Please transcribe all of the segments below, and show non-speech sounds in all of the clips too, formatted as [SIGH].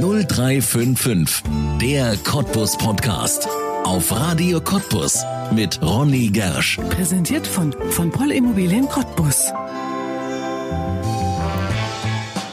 0355, der Cottbus Podcast. Auf Radio Cottbus mit Ronny Gersch. Präsentiert von, von Poll Immobilien Cottbus.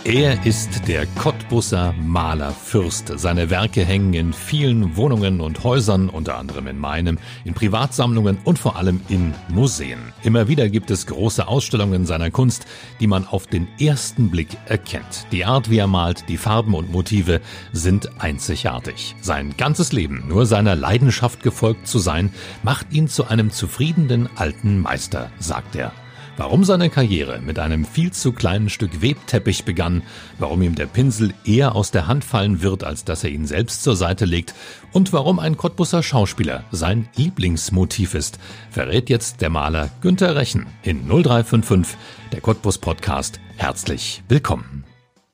Er ist der Cottbusser Malerfürst. Seine Werke hängen in vielen Wohnungen und Häusern, unter anderem in meinem, in Privatsammlungen und vor allem in Museen. Immer wieder gibt es große Ausstellungen seiner Kunst, die man auf den ersten Blick erkennt. Die Art, wie er malt, die Farben und Motive sind einzigartig. Sein ganzes Leben nur seiner Leidenschaft gefolgt zu sein, macht ihn zu einem zufriedenen alten Meister, sagt er. Warum seine Karriere mit einem viel zu kleinen Stück Webteppich begann, warum ihm der Pinsel eher aus der Hand fallen wird, als dass er ihn selbst zur Seite legt und warum ein Cottbusser Schauspieler sein Lieblingsmotiv ist, verrät jetzt der Maler Günter Rechen in 0355, der Cottbus Podcast. Herzlich willkommen.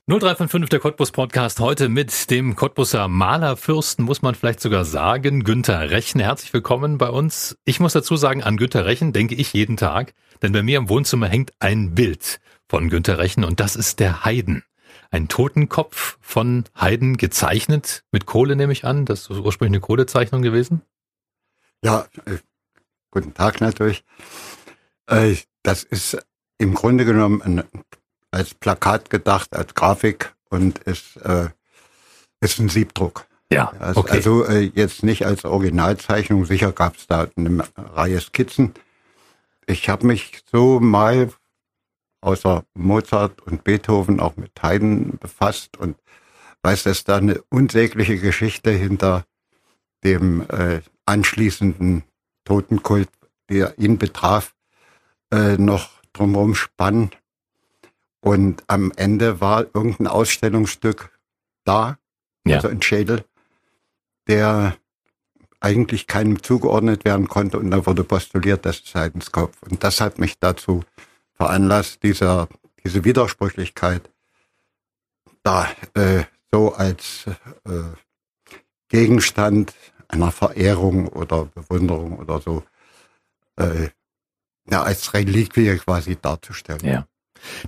0355 der Cottbus Podcast heute mit dem Cottbusser Malerfürsten, muss man vielleicht sogar sagen, Günter Rechen. Herzlich willkommen bei uns. Ich muss dazu sagen, an Günter Rechen denke ich jeden Tag, denn bei mir im Wohnzimmer hängt ein Bild von Günter Rechen und das ist der Heiden. Ein Totenkopf von Heiden gezeichnet, mit Kohle nehme ich an. Das ist ursprünglich eine Kohlezeichnung gewesen. Ja, äh, guten Tag natürlich. Äh, das ist im Grunde genommen ein als Plakat gedacht, als Grafik und ist, äh, ist ein Siebdruck. Ja, also, okay. also äh, jetzt nicht als Originalzeichnung, sicher gab es da eine Reihe Skizzen. Ich habe mich so mal außer Mozart und Beethoven auch mit Haydn befasst und weiß, dass da eine unsägliche Geschichte hinter dem äh, anschließenden Totenkult, der ihn betraf, äh, noch drumherum spann. Und am Ende war irgendein Ausstellungsstück da, Ja. also ein Schädel, der eigentlich keinem zugeordnet werden konnte und da wurde postuliert, das ist Haydns Kopf. Und das hat mich dazu veranlasst, dieser, diese Widersprüchlichkeit da äh, so als äh, Gegenstand einer Verehrung oder Bewunderung oder so äh, ja, als Reliquie quasi darzustellen. Ja.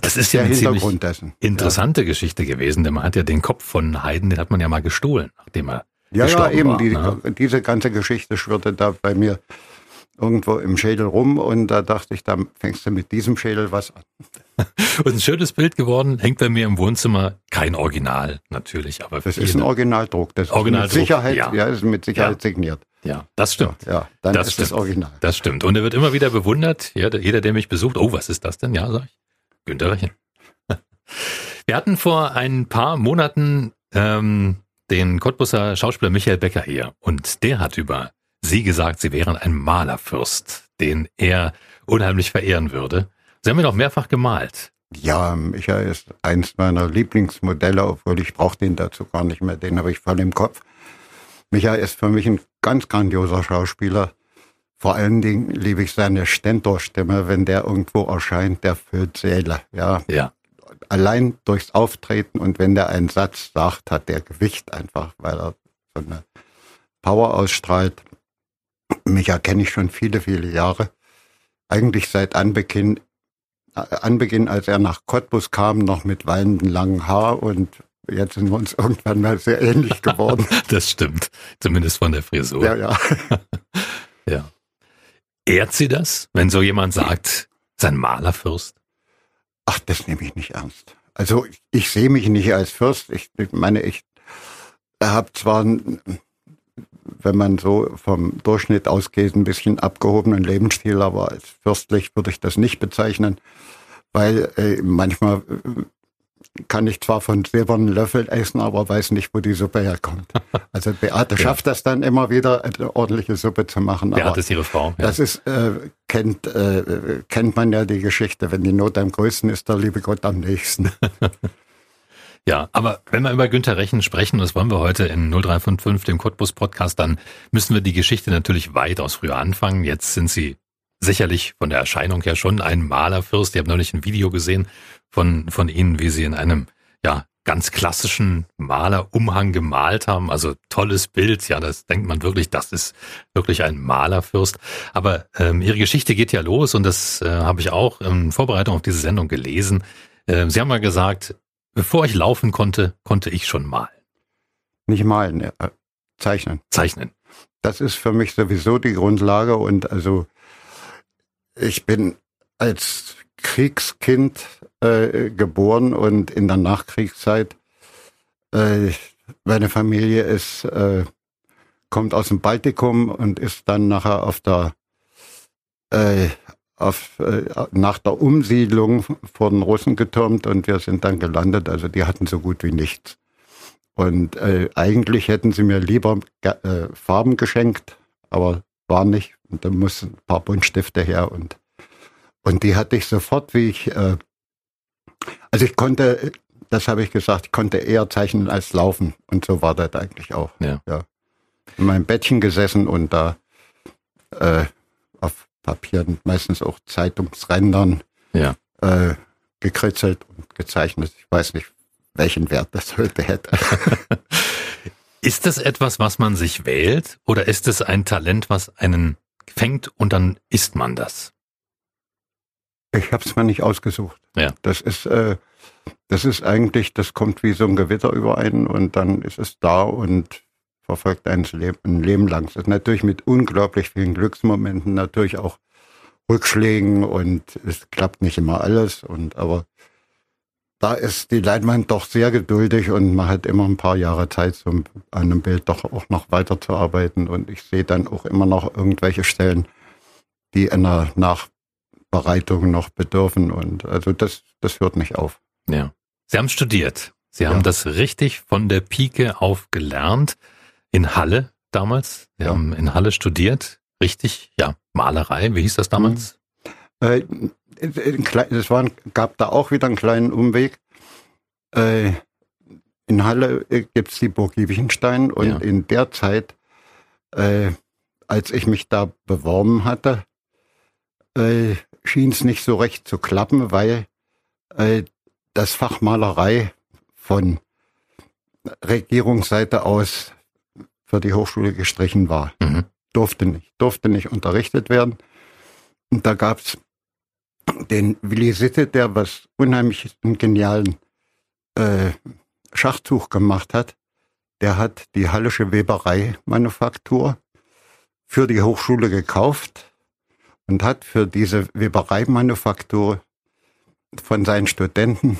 Das ist ja eine ziemlich dessen. interessante Geschichte gewesen, denn man hat ja den Kopf von Haydn, den hat man ja mal gestohlen, nachdem er Ja, ja, eben. war, die, ne? Diese ganze Geschichte schwirrte da bei mir irgendwo im Schädel rum und da dachte ich, da fängst du mit diesem Schädel was an. [LAUGHS] Und ein schönes Bild geworden, hängt bei mir im Wohnzimmer. Kein Original, natürlich, aber Das ist ein Originaldruck. Das Originaldruck, ist mit Sicherheit, ja. ja. ist mit Sicherheit Ja. signiert. Ja, das stimmt. Ja, dann Das ist das stimmt. Original. Das stimmt. Und er wird immer wieder bewundert. Ja, der- jeder, der mich besucht, oh, was ist das denn? Ja, sag ich. Günter Rechen. [LAUGHS] Wir hatten vor ein paar Monaten ähm, den Cottbusser Schauspieler Michael Becker hier und der hat über Sie gesagt, Sie wären ein Malerfürst, den er unheimlich verehren würde. Sie haben ihn auch mehrfach gemalt. Ja, Michael ist eins meiner Lieblingsmodelle, obwohl ich brauche den dazu gar nicht mehr. Den habe ich voll im Kopf. Michael ist für mich ein ganz grandioser Schauspieler. Vor allen Dingen liebe ich seine Stentorstimme, wenn der irgendwo erscheint, der füllt Seele. Ja, Ja, allein durchs Auftreten und wenn der einen Satz sagt, hat der Gewicht einfach, weil er so eine Power ausstrahlt. Mich erkenne ich schon viele, viele Jahre. Eigentlich seit Anbeginn, äh, Anbeginn, als er nach Cottbus kam, noch mit wallendem langen Haar und jetzt sind wir uns irgendwann mal sehr ähnlich geworden. [LAUGHS] das stimmt. Zumindest von der Frisur. ja, ja. [LAUGHS] Ja. Ehrt sie das, wenn so jemand sagt, sein Malerfürst? Ach, das nehme ich nicht ernst. Also ich, ich sehe mich nicht als Fürst. Ich, ich meine, ich habe zwar, wenn man so vom Durchschnitt ausgeht, ein bisschen abgehobenen Lebensstil, aber als fürstlich würde ich das nicht bezeichnen, weil äh, manchmal kann ich zwar von silbernen Löffeln essen, aber weiß nicht, wo die Suppe herkommt. [LAUGHS] Also Beate schafft das dann immer wieder, eine ordentliche Suppe zu machen. Hat es ihre Frau? Ja. das ist, äh, kennt, äh, kennt man ja die Geschichte. Wenn die Not am größten ist, der liebe Gott am nächsten. [LAUGHS] Ja, aber wenn wir über Günter Rechen sprechen, das wollen wir heute in 0355, dem Cottbus Podcast, dann müssen wir die Geschichte natürlich weitaus früher anfangen. Jetzt sind sie sicherlich von der Erscheinung her schon ein Malerfürst. Ich habe neulich ein Video gesehen von, von Ihnen, wie Sie in einem, ja, ganz klassischen Malerumhang gemalt haben. Also tolles Bild. Ja, das denkt man wirklich, das ist wirklich ein Malerfürst. Aber ähm, Ihre Geschichte geht ja los und das äh, habe ich auch in Vorbereitung auf diese Sendung gelesen. Äh, Sie haben mal gesagt, bevor ich laufen konnte, konnte ich schon malen. Nicht malen, äh, zeichnen. Zeichnen. Das ist für mich sowieso die Grundlage und also ich bin als Kriegskind äh, geboren und in der Nachkriegszeit äh, meine Familie ist äh, kommt aus dem Baltikum und ist dann nachher auf der äh, auf, äh, nach der Umsiedlung vor den Russen getürmt und wir sind dann gelandet. Also die hatten so gut wie nichts. Und eigentlich hätten sie mir lieber Farben geschenkt, aber war nicht. Und dann mussten ein paar Buntstifte her und und die hatte ich sofort, wie ich äh, also ich konnte, das habe ich gesagt, ich konnte eher zeichnen als laufen und so war das eigentlich auch. Ja. ja. In meinem Bettchen gesessen und da äh, auf Papier, meistens auch Zeitungsrändern, ja. äh, gekritzelt und gezeichnet. Ich weiß nicht, welchen Wert das heute hätte. [LAUGHS] ist das etwas, was man sich wählt oder ist es ein Talent, was einen fängt und dann ist man das? Ich habe es mir nicht ausgesucht. Ja. Das ist, äh, das ist eigentlich, das kommt wie so ein Gewitter über einen und dann ist es da und verfolgt ein Leben, ein Leben lang. Das ist natürlich mit unglaublich vielen Glücksmomenten, natürlich auch Rückschlägen und es klappt nicht immer alles und aber da ist die Leinwand doch sehr geduldig und man hat immer ein paar Jahre Zeit, so an einem Bild doch auch noch weiterzuarbeiten und ich sehe dann auch immer noch irgendwelche Stellen, die einer Nachbereitung noch bedürfen und also das, das hört nicht auf. Ja. Sie haben studiert. Sie haben das richtig von der Pike auf gelernt in Halle damals. Sie Ja. haben in Halle studiert. Richtig, ja, Malerei, wie hieß das damals? Äh, ein klei- es war, gab da auch wieder einen kleinen Umweg. Äh, in Halle äh, gibt's die Burg Giebichenstein und Ja. in der Zeit, äh, als ich mich da beworben hatte, äh, schien es nicht so recht zu klappen, weil äh, das Fach Malerei von Regierungsseite aus für die Hochschule gestrichen war Mhm. durfte nicht, durfte nicht unterrichtet werden. Und da gab's den Willi Sitte, der was unheimlich einen genialen äh, Schachtuch gemacht hat. Der hat die Hallische Weberei-Manufaktur für die Hochschule gekauft und hat für diese Webereimanufaktur von seinen Studenten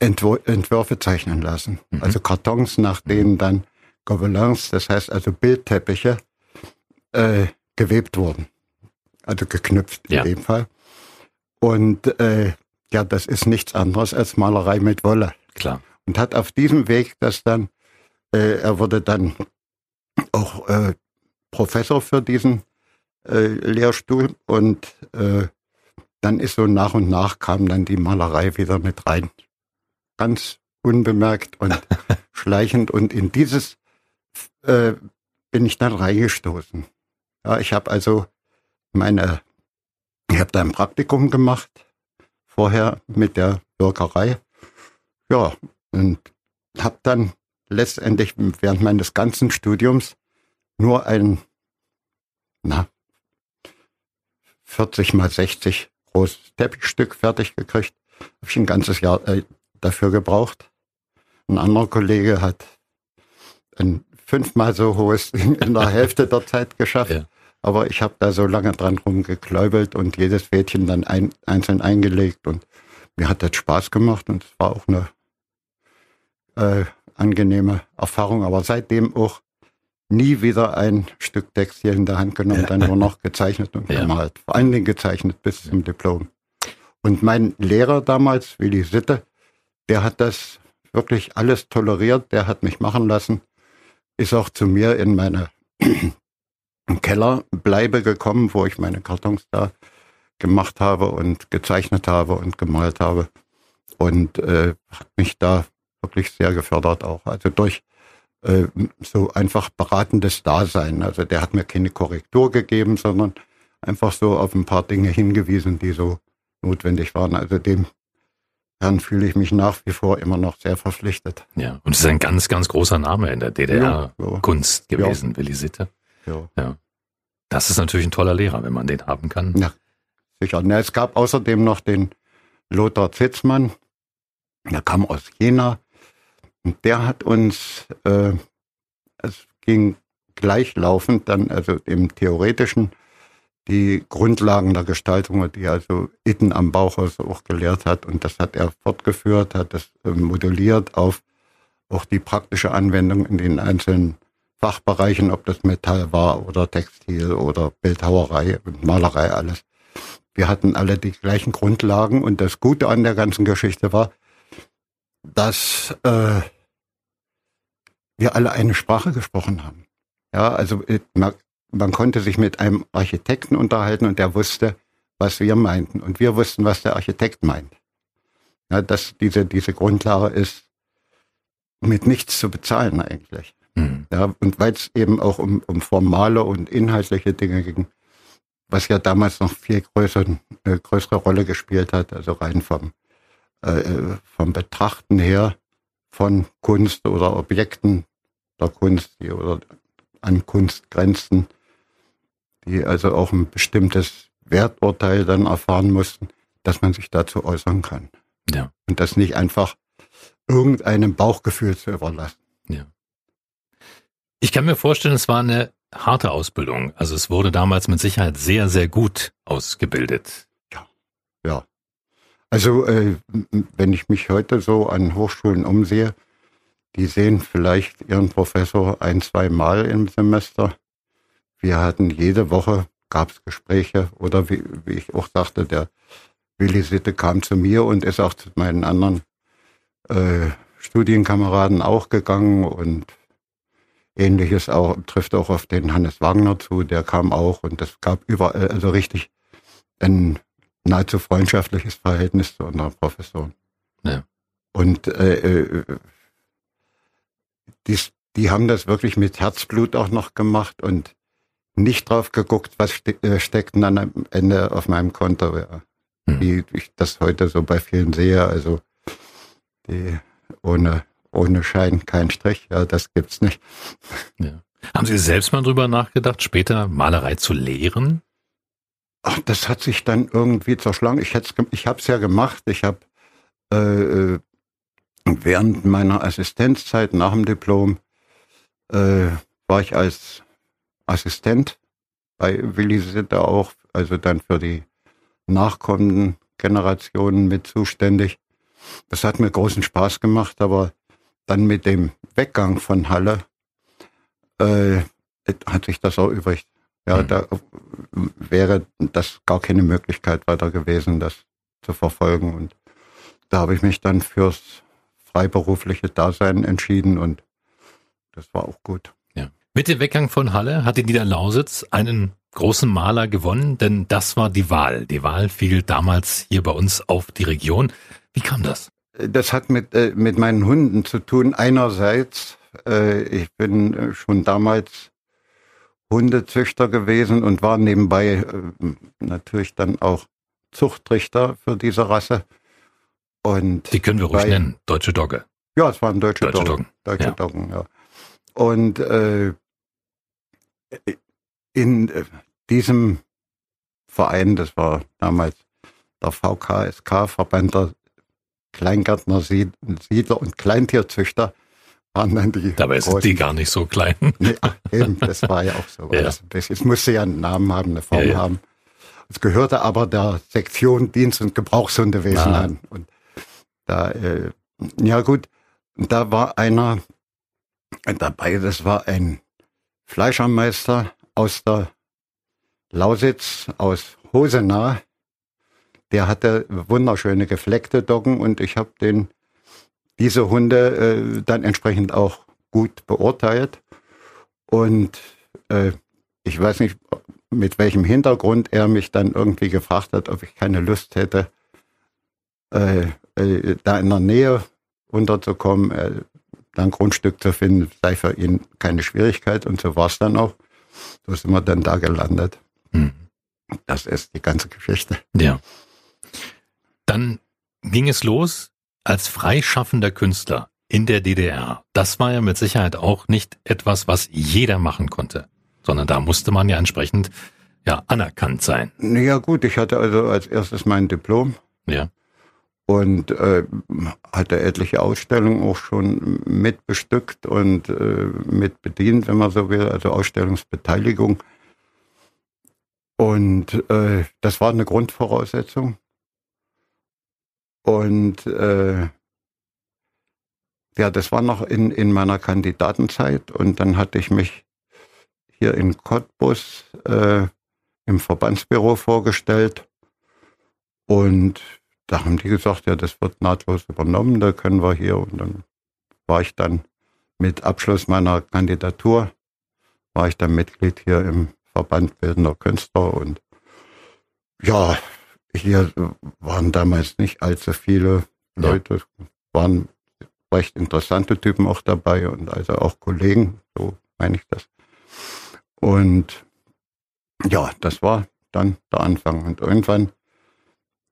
Entwur Entwürfe zeichnen lassen. Mhm. Also Kartons, nach denen dann Gobelins, das heißt also Bildteppiche, äh, gewebt wurden. Also geknüpft Ja. in dem Fall. Und äh, ja, das ist nichts anderes als Malerei mit Wolle. Klar. Und hat auf diesem Weg das dann, äh, er wurde dann auch äh, Professor für diesen äh, Lehrstuhl und äh, dann ist so nach und nach kam dann die Malerei wieder mit rein. Ganz unbemerkt und [LAUGHS] schleichend und in dieses äh, bin ich dann reingestoßen. Ja, ich habe also meine, ich habe da ein Praktikum gemacht, vorher mit der Bürgerei. Ja, und habe dann letztendlich während meines ganzen Studiums nur ein, na, 40 mal 60 großes Teppichstück fertig gekriegt. Habe ich ein ganzes Jahr äh, dafür gebraucht. Ein anderer Kollege hat ein fünfmal so hohes [LAUGHS] in der Hälfte der Zeit geschafft. Ja. Aber ich habe da so lange dran rumgekläubelt und jedes Fädchen dann ein, einzeln eingelegt und mir hat das Spaß gemacht und es war auch eine äh, angenehme Erfahrung. Aber seitdem auch nie wieder ein Stück Textil in der Hand genommen, dann nur noch gezeichnet und [LAUGHS] gemalt. Vor allen Dingen gezeichnet bis zum Diplom. Und mein Lehrer damals, Willi Sitte, der hat das wirklich alles toleriert, der hat mich machen lassen, ist auch zu mir in meine [CLEARS THROAT] Kellerbleibe gekommen, wo ich meine Kartons da gemacht habe und gezeichnet habe und gemalt habe. Und äh, hat mich da wirklich sehr gefördert auch. Also durch äh, so einfach beratendes Dasein. Also der hat mir keine Korrektur gegeben, sondern einfach so auf ein paar Dinge hingewiesen, die so notwendig waren. Also dem Herrn fühle ich mich nach wie vor immer noch sehr verpflichtet. Ja. Und es ist ein ganz, ganz großer Name in der Ja, DDR-Kunst gewesen, Willi Sitte. ja. Das ist natürlich ein toller Lehrer, wenn man den haben kann. Ja. Sicher. Na, es gab außerdem noch den Lothar Zitzmann. Der kam aus Jena. Und der hat uns, äh, es ging gleichlaufend dann, also im Theoretischen, die Grundlagen der Gestaltung, die also Itten am Bauhaus auch gelehrt hat. Und das hat er fortgeführt, hat das äh, moduliert auf auch die praktische Anwendung in den einzelnen Fachbereichen, ob das Metall war oder Textil oder Bildhauerei und Malerei, alles. Wir hatten alle die gleichen Grundlagen und das Gute an der ganzen Geschichte war, dass äh, wir alle eine Sprache gesprochen haben. Ja, also äh, man, man konnte sich mit einem Architekten unterhalten und der wusste, was wir meinten und wir wussten, was der Architekt meint. Ja, dass diese diese Grundlage ist mit nichts zu bezahlen eigentlich. Mhm. Ja, und weil es eben auch um, um formale und inhaltliche Dinge ging, was ja damals noch viel größer, äh, größere Rolle gespielt hat, also rein vom, äh, vom Betrachten her von Kunst oder Objekten der Kunst, die oder an Kunst grenzen, die also auch ein bestimmtes Werturteil dann erfahren mussten, dass man sich dazu äußern kann. Ja. Und das nicht einfach irgendeinem Bauchgefühl zu überlassen. Ja. Ich kann mir vorstellen, es war eine harte Ausbildung. Also es wurde damals mit Sicherheit sehr, sehr gut ausgebildet. Also äh, wenn ich mich heute so an Hochschulen umsehe, die sehen vielleicht ihren Professor ein, zwei Mal im Semester. Wir hatten jede Woche, gab es Gespräche oder wie, wie ich auch sagte, der Willi Sitte kam zu mir und ist auch zu meinen anderen äh, Studienkameraden auch gegangen und ähnliches auch, trifft auch auf den Hannes Wagner zu, der kam auch und es gab überall, also richtig ein nahezu freundschaftliches Verhältnis zu unseren Professoren. Ja. Und äh, äh, dies, die haben das wirklich mit Herzblut auch noch gemacht und nicht drauf geguckt, was ste äh, steckt dann am Ende auf meinem Konto. Ja. Hm. Wie ich das heute so bei vielen sehe. Also die ohne, ohne Schein kein Strich, ja, das gibt's nicht. Ja. Haben Sie selbst mal drüber nachgedacht, später Malerei zu lehren? Ach, das hat sich dann irgendwie zerschlagen. Ich, ich habe es ja gemacht. Ich habe äh, äh, während meiner Assistenzzeit nach dem Diplom äh, war ich als Assistent bei Willi Sitte auch, also dann für die nachkommenden Generationen mit zuständig. Das hat mir großen Spaß gemacht, aber dann mit dem Weggang von Halle äh, hat sich das auch übrig. Ja, mhm. da wäre das gar keine Möglichkeit weiter gewesen, das zu verfolgen. Und da habe ich mich dann fürs freiberufliche Dasein entschieden und das war auch gut. Ja. Mit dem Weggang von Halle hat die Niederlausitz einen großen Maler gewonnen, denn das war die Wahl. Die Wahl fiel damals hier bei uns auf die Region. Wie kam das? Das hat mit, äh, mit meinen Hunden zu tun. Einerseits, äh, ich bin schon damals Hundezüchter gewesen und war nebenbei äh, natürlich dann auch Zuchtrichter für diese Rasse. Und die können wir ruhig bei, nennen, deutsche Dogge. Ja, es waren deutsche, deutsche Doggen. Deutsche ja. Doggen, ja. Und äh, in äh, diesem Verein, das war damals der VKSK, Verband der Kleingärtner, Siedler und Kleintierzüchter, waren dann die. Dabei sind die gar nicht so klein. Nee, ach, eben, das war ja auch so. [LAUGHS] Ja. Das, es musste ja einen Namen haben, eine Form ja, ja. haben. Es gehörte aber der Sektion Dienst- und Gebrauchshundewesen ah. an. Und da, äh, ja gut, da war einer dabei, das war ein Fleischermeister aus der Lausitz, aus Hosenah. Der hatte wunderschöne gefleckte Doggen und ich habe den diese Hunde äh, dann entsprechend auch gut beurteilt. Und äh, ich weiß nicht, mit welchem Hintergrund er mich dann irgendwie gefragt hat, ob ich keine Lust hätte, äh, äh, da in der Nähe unterzukommen, äh, da ein Grundstück zu finden, sei für ihn keine Schwierigkeit. Und so war es dann auch. So sind wir dann da gelandet. Hm. Das ist die ganze Geschichte. Ja. Dann ging es los als freischaffender Künstler in der DDR. Das war ja mit Sicherheit auch nicht etwas, was jeder machen konnte, sondern da musste man ja entsprechend ja anerkannt sein. Ja gut, ich hatte also als erstes mein Diplom. Ja. und äh, hatte etliche Ausstellungen auch schon mitbestückt und äh, mitbedient, wenn man so will, also Ausstellungsbeteiligung. Und äh, das war eine Grundvoraussetzung. Und äh, ja, das war noch in, in meiner Kandidatenzeit. Und dann hatte ich mich hier in Cottbus äh, im Verbandsbüro vorgestellt. Und da haben die gesagt, ja, das wird nahtlos übernommen, da können wir hier. Und dann war ich dann mit Abschluss meiner Kandidatur, war ich dann Mitglied hier im Verband Bildender Künstler. Und ja, hier waren damals nicht allzu viele Leute, ja. waren recht interessante Typen auch dabei und also auch Kollegen, so meine ich das. Und ja, das war dann der Anfang. Und irgendwann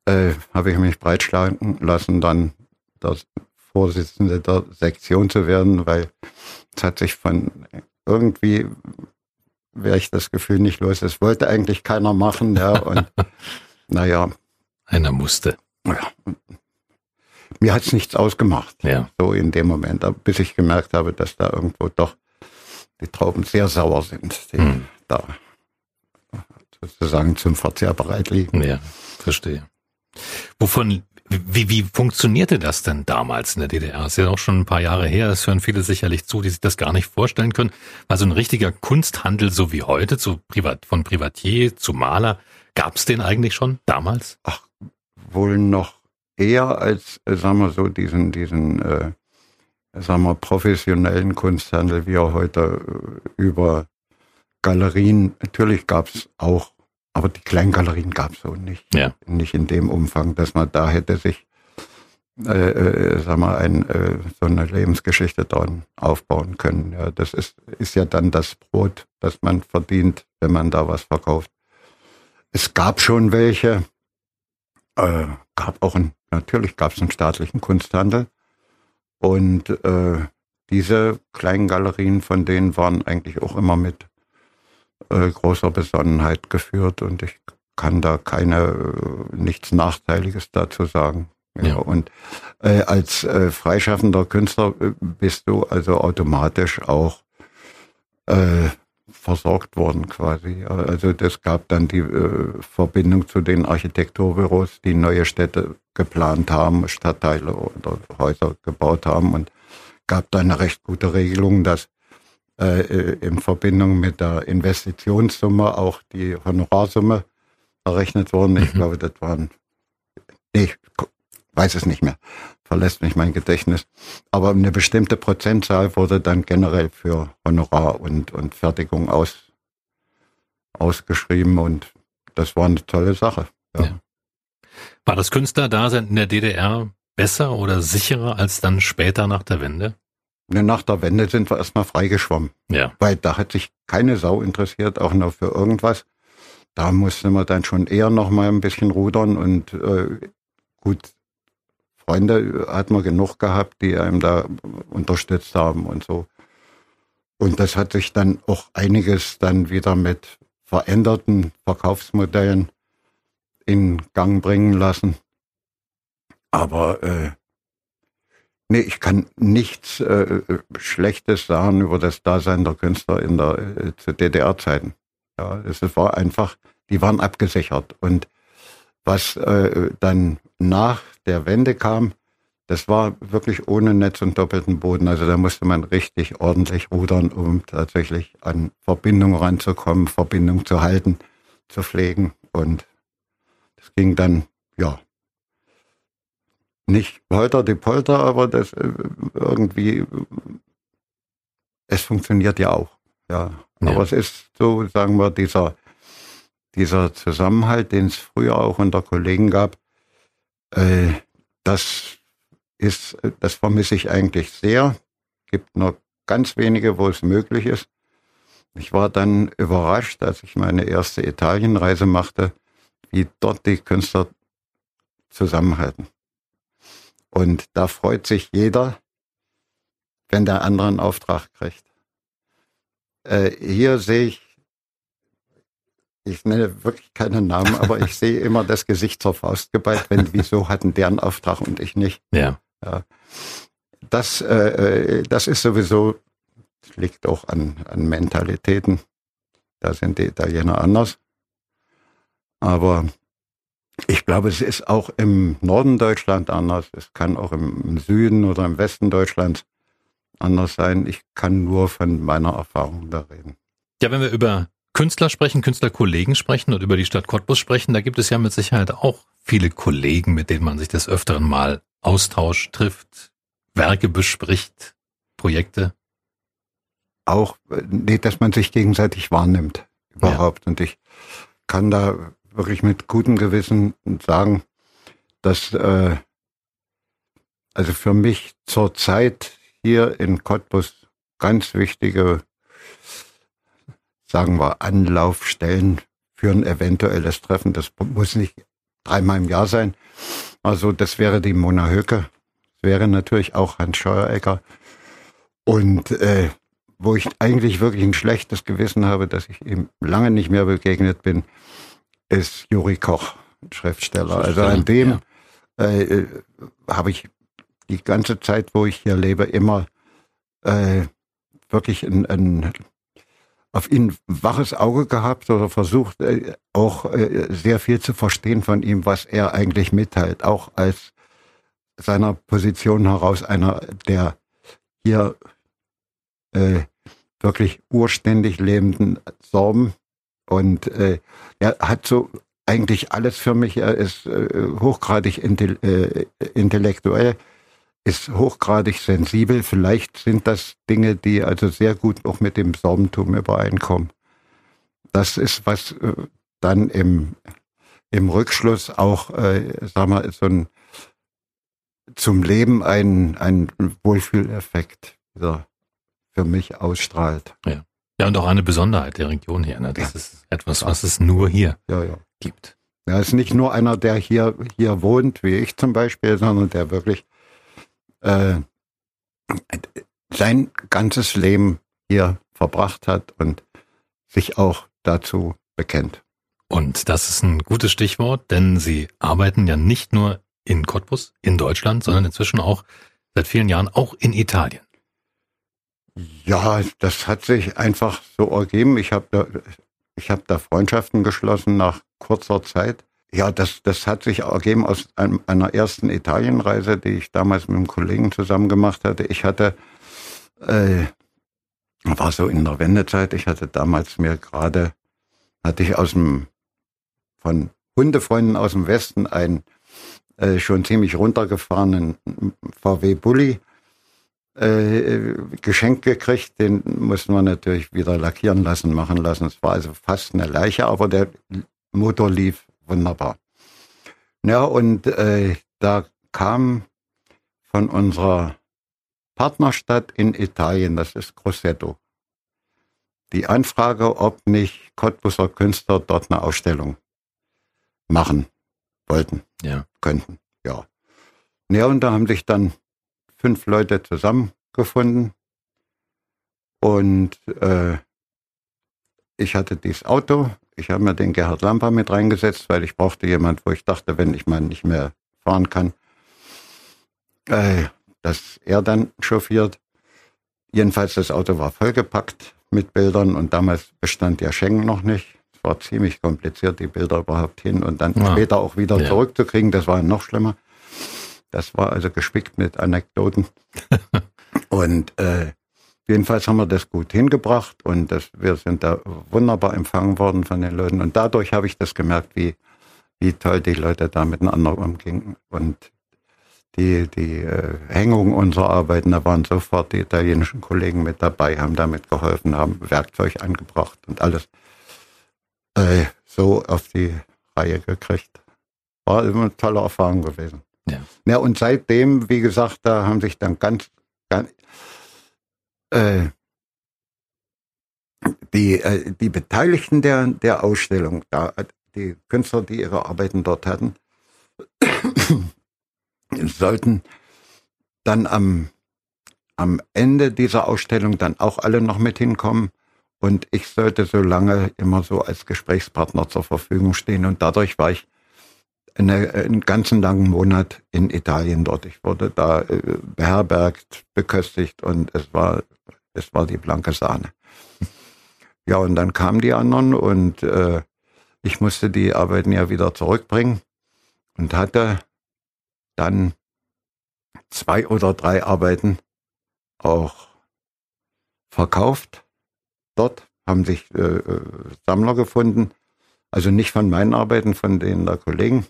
äh, habe ich mich breitschlagen lassen, dann das Vorsitzende der Sektion zu werden, weil es hat sich von irgendwie wäre ich das Gefühl nicht los. Es wollte eigentlich keiner machen, ja. Und [LAUGHS] naja. Einer musste. Ja. Mir hat es nichts ausgemacht. Ja. So in dem Moment, bis ich gemerkt habe, dass da irgendwo doch die Trauben sehr sauer sind, die hm. da sozusagen zum Verzehr bereit liegen. Ja, verstehe. Wovon, wie, wie funktionierte das denn damals in der DDR? Das ist ja auch schon ein paar Jahre her. Das hören viele sicherlich zu, die sich das gar nicht vorstellen können. War so ein richtiger Kunsthandel, so wie heute, zu Privat, von Privatier zu Maler. Gab es den eigentlich schon damals? Ach, wohl noch eher als, äh, sagen wir so, diesen, diesen, äh, sagen wir, professionellen Kunsthandel, wie er heute äh, über Galerien, natürlich gab es auch aber die Kleingalerien gab es so nicht. Ja. Nicht in dem Umfang, dass man da hätte sich, äh, äh, sag mal, ein, äh, so eine Lebensgeschichte dran aufbauen können. Ja, das ist, ist ja dann das Brot, das man verdient, wenn man da was verkauft. Es gab schon welche, äh, gab auch ein, natürlich gab es einen staatlichen Kunsthandel. Und äh, diese kleinen Galerien von denen waren eigentlich auch immer mit äh, großer Besonnenheit geführt und ich kann da keine äh, nichts Nachteiliges dazu sagen. Ja, ja. Und äh, als äh, freischaffender Künstler äh, bist du also automatisch auch äh, versorgt worden quasi. Also das gab dann die äh, Verbindung zu den Architekturbüros, die neue Städte geplant haben, Stadtteile oder Häuser gebaut haben und gab da eine recht gute Regelung, dass äh, in Verbindung mit der Investitionssumme auch die Honorarsumme errechnet worden. Ich mhm. glaube, das waren, nee, ich weiß es nicht mehr, verlässt mich mein Gedächtnis. Aber eine bestimmte Prozentzahl wurde dann generell für Honorar und, und Fertigung aus, ausgeschrieben und das war eine tolle Sache. Ja. Ja. War das Künstlerdasein in der DDR besser oder sicherer als dann später nach der Wende? Nach der Wende sind wir erstmal freigeschwommen. Ja. Weil da hat sich keine Sau interessiert, auch noch für irgendwas. Da musste man dann schon eher noch mal ein bisschen rudern und äh, gut, Freunde hat man genug gehabt, die einem da unterstützt haben und so. Und das hat sich dann auch einiges dann wieder mit veränderten Verkaufsmodellen in Gang bringen lassen. Aber äh, Nee, ich kann nichts äh, Schlechtes sagen über das Dasein der Künstler in der äh, zu DDR-Zeiten. Ja, es war einfach, die waren abgesichert. Und was äh, dann nach der Wende kam, das war wirklich ohne Netz und doppelten Boden. Also da musste man richtig ordentlich rudern, um tatsächlich an Verbindung ranzukommen, Verbindung zu halten, zu pflegen. Und das ging dann, ja, nicht holter die Polter, aber das äh, irgendwie, es funktioniert ja auch. Ja. ja. Aber es ist so, sagen wir, dieser, dieser Zusammenhalt, den es früher auch unter Kollegen gab, äh, das ist, das vermisse ich eigentlich sehr. Gibt nur ganz wenige, wo es möglich ist. Ich war dann überrascht, als ich meine erste Italienreise machte, wie dort die Künstler zusammenhalten. Und da freut sich jeder, wenn der andere einen Auftrag kriegt. Äh, hier sehe ich ich nenne wirklich keinen Namen, aber ich sehe immer das Gesicht zur Faust geballt, wenn wieso hatten deren Auftrag und ich nicht. Ja. ja. Das, äh, das ist sowieso, liegt auch an, an Mentalitäten. Da sind die Italiener anders. Aber ich glaube, es ist auch im Norden Deutschland anders. Es kann auch im Süden oder im Westen Deutschlands anders sein. Ich kann nur von meiner Erfahrung da reden. Ja, wenn wir über Künstler sprechen, Künstlerkollegen sprechen und über die Stadt Cottbus sprechen, da gibt es ja mit Sicherheit auch viele Kollegen, mit denen man sich des Öfteren mal austauscht, trifft, Werke bespricht, Projekte. Auch, nee, dass man sich gegenseitig wahrnimmt, überhaupt. Ja. Und ich kann da wirklich mit gutem Gewissen sagen, dass äh, also für mich zurzeit hier in Cottbus ganz wichtige, sagen wir, Anlaufstellen für ein eventuelles Treffen. Das muss nicht dreimal im Jahr sein. Also das wäre die Mona Höcke, das wäre natürlich auch Hans Scheuerecker. Und äh, wo ich eigentlich wirklich ein schlechtes Gewissen habe, dass ich ihm lange nicht mehr begegnet bin, ist Juri Koch, Schriftsteller. Also an dem ja. äh, habe ich die ganze Zeit, wo ich hier lebe, immer äh, wirklich ein, ein, auf ihn waches Auge gehabt oder versucht äh, auch äh, sehr viel zu verstehen von ihm, was er eigentlich mitteilt, auch als seiner Position heraus einer, der hier äh, wirklich urständig lebenden Sorben. Und äh, er hat so eigentlich alles für mich. Er ist äh, hochgradig intel, äh, intellektuell, ist hochgradig sensibel. Vielleicht sind das Dinge, die also sehr gut auch mit dem Sorbentum übereinkommen. Das ist was äh, dann im im Rückschluss auch, äh, sag mal, so ein zum Leben ein ein Wohlfühleffekt wieder für mich ausstrahlt. Ja. Ja, und auch eine Besonderheit der Region hier. Ne? Das ja. ist etwas, was es nur hier ja, ja. gibt. Er ist nicht nur einer, der hier, hier wohnt, wie ich zum Beispiel, sondern der wirklich äh, sein ganzes Leben hier verbracht hat und sich auch dazu bekennt. Und das ist ein gutes Stichwort, denn Sie arbeiten ja nicht nur in Cottbus, in Deutschland, sondern inzwischen auch seit vielen Jahren auch in Italien. Ja, das hat sich einfach so ergeben. Ich habe da, ich habe da Freundschaften geschlossen nach kurzer Zeit. Ja, das, das hat sich ergeben aus einem, einer ersten Italienreise, die ich damals mit einem Kollegen zusammen gemacht hatte. Ich hatte, äh, war so in der Wendezeit, ich hatte damals mir gerade, hatte ich aus dem, von Hundefreunden aus dem Westen einen äh, schon ziemlich runtergefahrenen VW Bulli äh, geschenkt gekriegt. Den mussten wir natürlich wieder lackieren lassen, machen lassen. Es war also fast eine Leiche, aber der Motor lief wunderbar. Ja, und äh, da kam von unserer Partnerstadt in Italien, das ist Grosseto, die Anfrage, ob nicht Cottbuser Künstler dort eine Ausstellung machen wollten, ja. könnten. Ja. Ja, und da haben sich dann fünf Leute zusammengefunden und äh, ich hatte dieses Auto. Ich habe mir den Gerhard Lamper mit reingesetzt, weil ich brauchte jemand, wo ich dachte, wenn ich mal nicht mehr fahren kann, äh, dass er dann chauffiert. Jedenfalls das Auto war vollgepackt mit Bildern und damals bestand ja Schengen noch nicht. Es war ziemlich kompliziert, die Bilder überhaupt hin und dann ja. später auch wieder ja. zurückzukriegen. Das war noch schlimmer. Das war also gespickt mit Anekdoten. [LAUGHS] und äh, jedenfalls haben wir das gut hingebracht und das, wir sind da wunderbar empfangen worden von den Leuten. Und dadurch habe ich das gemerkt, wie, wie toll die Leute da miteinander umgingen. Und die, die äh, Hängung unserer Arbeiten, da waren sofort die italienischen Kollegen mit dabei, haben damit geholfen, haben Werkzeug angebracht und alles äh, so auf die Reihe gekriegt. War immer eine tolle Erfahrung gewesen. Ja. ja, und seitdem, wie gesagt, da haben sich dann ganz, ganz äh, die, äh, die Beteiligten der, der Ausstellung, da, die Künstler, die ihre Arbeiten dort hatten, [COUGHS] sollten dann am, am Ende dieser Ausstellung dann auch alle noch mit hinkommen. Und ich sollte so lange immer so als Gesprächspartner zur Verfügung stehen. Und dadurch war ich eine, einen ganzen langen Monat in Italien dort. Ich wurde da äh, beherbergt, beköstigt und es war, es war die blanke Sahne. Ja, und dann kamen die anderen und äh, ich musste die Arbeiten ja wieder zurückbringen und hatte dann zwei oder drei Arbeiten auch verkauft. Dort haben sich äh, äh, Sammler gefunden. Also nicht von meinen Arbeiten, von denen der Kollegen.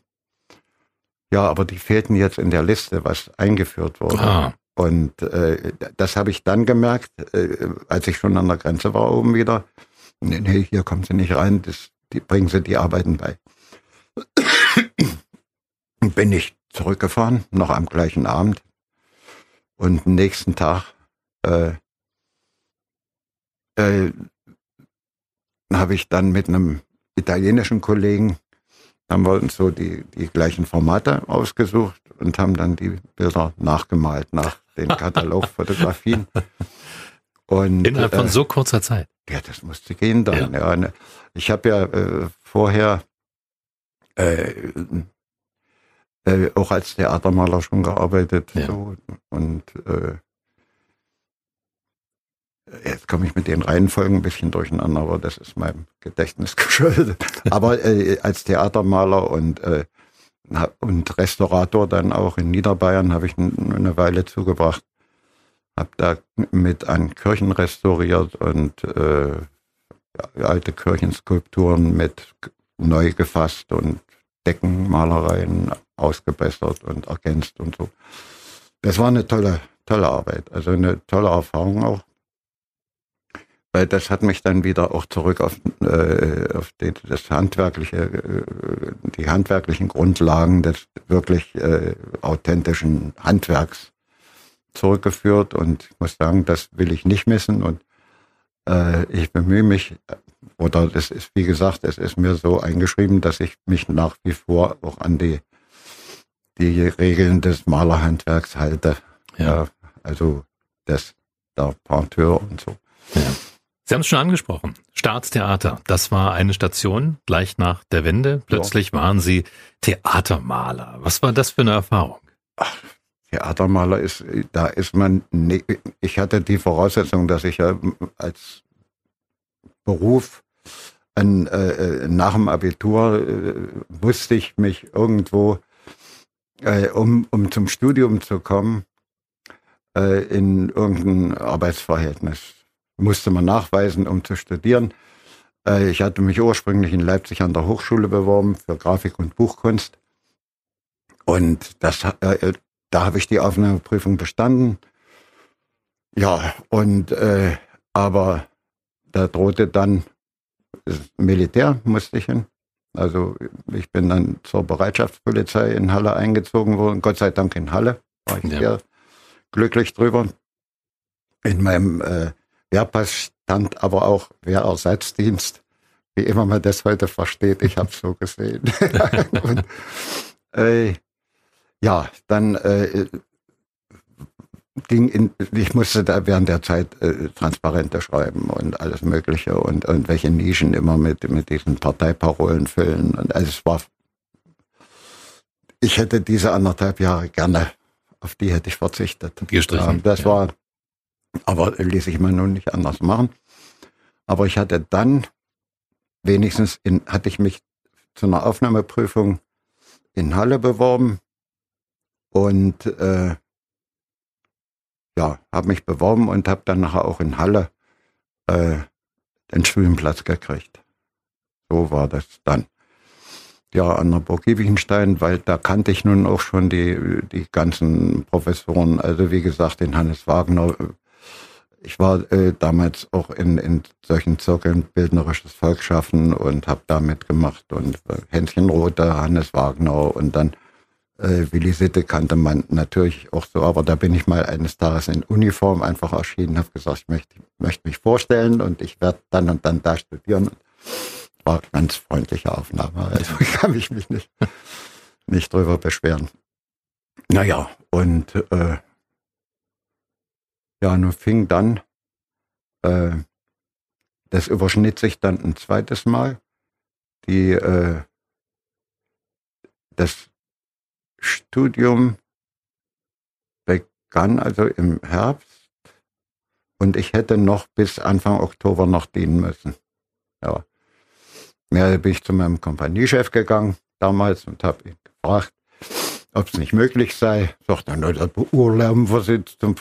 Ja, aber die fehlten jetzt in der Liste, was eingeführt wurde. Ah. Und äh, das habe ich dann gemerkt, äh, als ich schon an der Grenze war oben wieder. Nee, nee hier kommen Sie nicht rein, das, die, bringen Sie die Arbeiten bei. Bin ich zurückgefahren, noch am gleichen Abend. Und nächsten Tag äh, äh, habe ich dann mit einem italienischen Kollegen, haben wir uns so die, die gleichen Formate ausgesucht und haben dann die Bilder nachgemalt nach den [LAUGHS] Katalogfotografien. Und, Innerhalb von äh, so kurzer Zeit? Ja, das musste gehen dann. Ja. ja ne. Ich habe ja äh, vorher äh, äh, auch als Theatermaler schon gearbeitet. Ja. So, und äh, Jetzt komme ich mit den Reihenfolgen ein bisschen durcheinander, aber das ist meinem Gedächtnis [LAUGHS] geschuldet. Aber äh, als Theatermaler und, äh, und Restaurator dann auch in Niederbayern habe ich eine Weile zugebracht. Habe da mit an Kirchen restauriert und äh, alte Kirchenskulpturen mit neu gefasst und Deckenmalereien ausgebessert und ergänzt und so. Das war eine tolle, tolle Arbeit, also eine tolle Erfahrung auch weil das hat mich dann wieder auch zurück auf, äh, auf die, das handwerkliche, äh, die handwerklichen Grundlagen des wirklich äh, authentischen Handwerks zurückgeführt und ich muss sagen, das will ich nicht missen und äh, ich bemühe mich, oder das ist, wie gesagt, es ist mir so eingeschrieben, dass ich mich nach wie vor auch an die, die Regeln des Malerhandwerks halte. Ja. also das, der Porteur und so. Ja. Sie haben es schon angesprochen. Staatstheater, das war eine Station gleich nach der Wende. Plötzlich ja. waren Sie Theatermaler. Was war das für eine Erfahrung? Ach, Theatermaler ist, da ist man, ne, ich hatte die Voraussetzung, dass ich ja als Beruf an, äh, nach dem Abitur äh, musste ich mich irgendwo, äh, um, um zum Studium zu kommen, äh, in irgendein Arbeitsverhältnis musste man nachweisen, um zu studieren. Äh, ich hatte mich ursprünglich in Leipzig an der Hochschule beworben für Grafik und Buchkunst. Und das, äh, da habe ich die Aufnahmeprüfung bestanden. Ja, und äh, aber da drohte dann Militär, musste ich hin. Also ich bin dann zur Bereitschaftspolizei in Halle eingezogen worden. Gott sei Dank in Halle. War ich ja. sehr glücklich drüber. In meinem äh, Wehrpass stand aber auch Wehrersatzdienst, wie immer man das heute versteht. Ich habe es so gesehen. [LAUGHS] [LAUGHS] und, äh, ja, dann äh, ging in, ich musste da während der Zeit äh, Transparente schreiben und alles Mögliche und irgendwelche Nischen immer mit, mit diesen Parteiparolen füllen. Und also es war, ich hätte diese anderthalb Jahre gerne, auf die hätte ich verzichtet. Gestrichen. das ja. war aber ließ sich man nun nicht anders machen. Aber ich hatte dann wenigstens in, hatte ich mich zu einer Aufnahmeprüfung in Halle beworben und äh, ja, habe mich beworben und habe dann nachher auch in Halle äh, den Studienplatz gekriegt. So war das dann. Ja, an der Burg Giebichenstein, weil da kannte ich nun auch schon die, die ganzen Professoren, also wie gesagt, den Hannes Wagner, ich war äh, damals auch in, in solchen Zirkeln bildnerisches Volksschaffen und habe da mitgemacht und äh, Hänschen Rote, Hannes Wagner und dann äh, Willi Sitte kannte man natürlich auch so, aber da bin ich mal eines Tages in Uniform einfach erschienen, habe gesagt, ich möchte, möchte mich vorstellen und ich werde dann und dann da studieren. War eine ganz freundliche Aufnahme, also [LAUGHS] kann ich mich nicht, nicht drüber beschweren. Naja, und äh, ja, nun fing dann äh, das überschnitt sich dann ein zweites Mal. Die, äh, das Studium begann also im Herbst und ich hätte noch bis Anfang Oktober noch dienen müssen. Ja. Ja, bin ich zu meinem Kompaniechef gegangen damals und habe ihn gefragt, ob es nicht möglich sei. Sagt dann, das beurlauben wir Sie zum,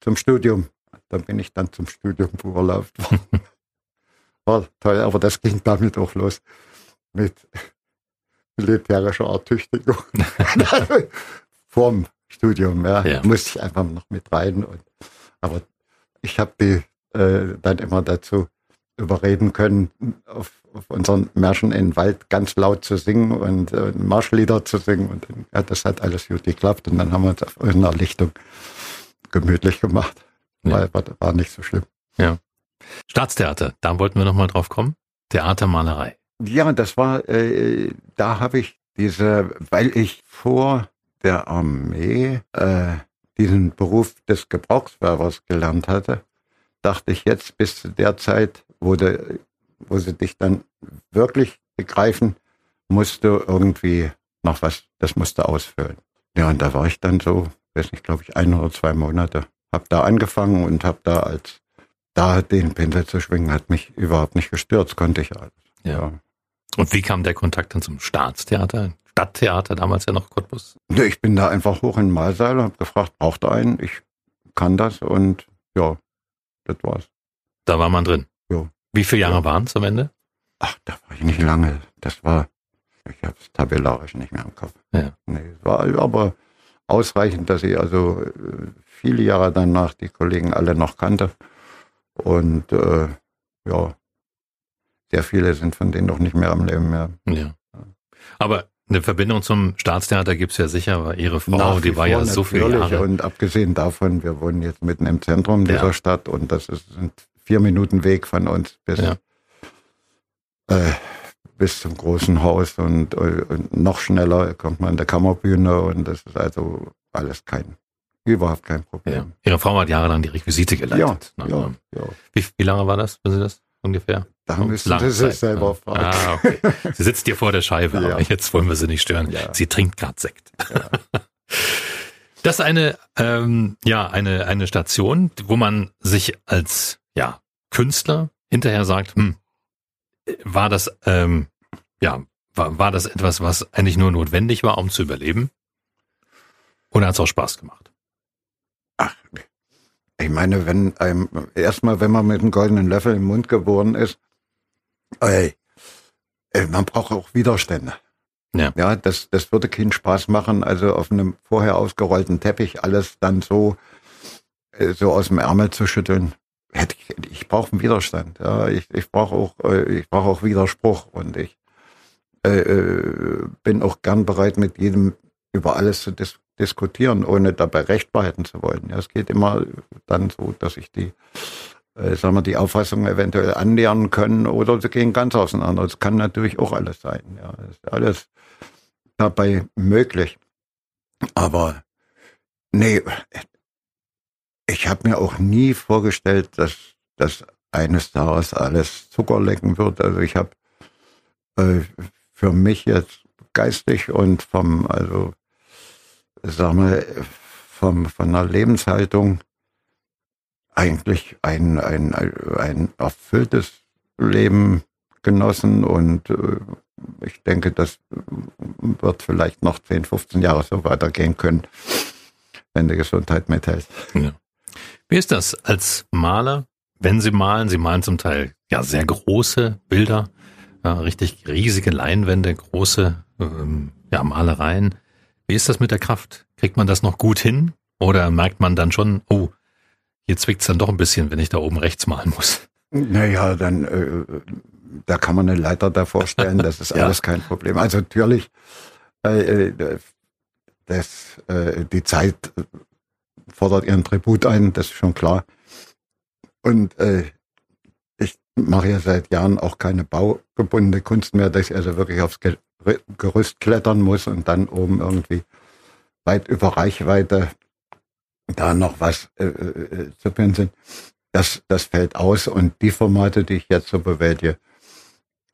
zum Studium. Dann bin ich dann zum Studium beurlaubt worden. [LAUGHS] War toll, aber das ging damit auch los mit militärischer Ertüchtigung. [LAUGHS] Vorm Studium, ja, ja. musste ich einfach noch mit rein. Und, aber ich habe die äh, dann immer dazu überreden können, auf, auf unseren Märschen in den Wald ganz laut zu singen und äh, Marschlieder zu singen. Und ja, das hat alles gut geklappt. Und dann haben wir uns auf einer Lichtung gemütlich gemacht. Ja. War, war nicht so schlimm. Ja. Staatstheater, da wollten wir nochmal drauf kommen. Theatermalerei. Ja, das war, äh, da habe ich diese, weil ich vor der Armee äh, diesen Beruf des Gebrauchswerbers gelernt hatte, dachte ich jetzt bis zu der Zeit, wo, de, wo sie dich dann wirklich begreifen, musst du irgendwie noch was, das musst du ausfüllen. Ja, und da war ich dann so, weiß nicht, glaube ich, ein oder zwei Monate. Hab da angefangen und hab da als, da den Pinsel zu schwingen, hat mich überhaupt nicht gestört, das konnte ich alles. Ja. ja. Und wie kam der Kontakt dann zum Staatstheater? Stadttheater, damals ja noch Cottbus? Ich bin da einfach hoch in den Mahlsaal und habe gefragt, braucht er einen? Ich kann das und ja, das war's. Da war man drin? Ja. Wie viele Jahre ja. waren es am Ende? Ach, da war ich nicht lange. Das war, ich habe es tabellarisch nicht mehr im Kopf. Ja. Nee, es war aber ausreichend, dass ich also äh, viele Jahre danach die Kollegen alle noch kannte. Und äh, ja, sehr viele sind von denen noch nicht mehr am Leben mehr. Ja. Aber eine Verbindung zum Staatstheater gibt's ja sicher, weil Ihre Frau, die war ja so viele Jahre. Und abgesehen davon, wir wohnen jetzt mitten im Zentrum dieser ja. Stadt und das ist, sind vier Minuten Weg von uns bis, ja. äh, bis zum großen Haus und, und, noch schneller kommt man in der Kammerbühne und das ist also alles kein, überhaupt kein Problem. Ja. Ihre Frau hat jahrelang die Requisite geleitet. Ja, ja, ja. Wie, wie lange war das, wenn Sie das ungefähr? Da müssen Sie sich selber fragen. Ah, okay. Sie sitzt hier vor der Scheibe, aber jetzt wollen wir sie nicht stören. Sie trinkt gerade Sekt. [LAUGHS] Das ist eine, ähm, ja, eine, eine Station, wo man sich als ja, Künstler hinterher sagt, hm, war das, ähm, ja, war, war das etwas, was eigentlich nur notwendig war, um zu überleben? Oder hat es auch Spaß gemacht? Ach, ich meine, wenn einem erstmal, wenn man mit einem goldenen Löffel im Mund geboren ist, ey, man braucht auch Widerstände. Ja. ja, das, das würde keinen Spaß machen, also auf einem vorher ausgerollten Teppich alles dann so, äh, so aus dem Ärmel zu schütteln. Ich, ich brauche einen Widerstand, ja, ich, ich brauche auch, äh, ich brauche auch Widerspruch und ich äh, äh, bin auch gern bereit, mit jedem über alles zu dis diskutieren, ohne dabei Recht behalten zu wollen. Ja, es geht immer dann so, dass ich die äh, sagen wir, die Auffassung eventuell annähern können oder sie gehen ganz auseinander. Das kann natürlich auch alles sein. Ja, das ist alles dabei möglich. Aber nee, ich habe mir auch nie vorgestellt, dass das eines Tages alles Zucker lecken wird. Also ich habe äh, für mich jetzt geistig und vom, also sagen wir, vom, von der Lebenshaltung eigentlich ein, ein, ein erfülltes Leben genossen und äh, ich denke, das wird vielleicht noch 10, 15 Jahre so weitergehen können, wenn die Gesundheit mithält. Ja. Wie ist das als Maler, wenn Sie malen? Sie malen zum Teil ja sehr große Bilder, ja, richtig riesige Leinwände, große ähm, ja, Malereien. Wie ist das mit der Kraft? Kriegt man das noch gut hin? Oder merkt man dann schon, oh, hier zwickt es dann doch ein bisschen, wenn ich da oben rechts malen muss. Naja, dann äh, da kann man eine Leiter davor stellen, das ist [LAUGHS] ja. alles kein Problem. Also natürlich, äh, äh, das, äh, die Zeit fordert ihren Tribut ein, das ist schon klar. Und äh, ich mache ja seit Jahren auch keine baugebundene Kunst mehr, dass ich also wirklich aufs Gerüst klettern muss und dann oben irgendwie weit über Reichweite da noch was äh, äh, zu pinseln. das, das fällt aus und die Formate, die ich jetzt so bewältige,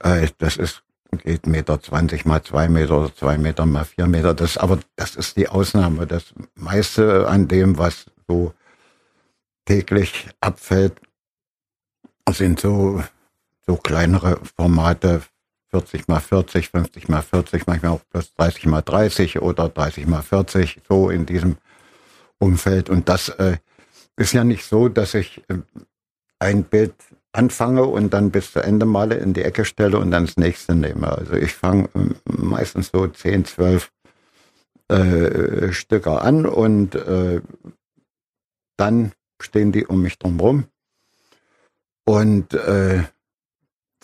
äh, das ist geht Meter 20 mal zwei Meter oder zwei Meter mal vier Meter. Das, aber das ist die Ausnahme. Das meiste an dem, was so täglich abfällt, sind so, so kleinere Formate, 40 mal 40, 50 mal 40, manchmal auch plus 30 mal 30 oder 30 mal 40, so in diesem Umfeld. Und das äh, ist ja nicht so, dass ich äh, ein Bild anfange und dann bis zu Ende male, in die Ecke stelle und dann das nächste nehme. Also ich fange äh, meistens so 10, 12 äh, Stücke an und äh, dann stehen die um mich drumherum. Und äh,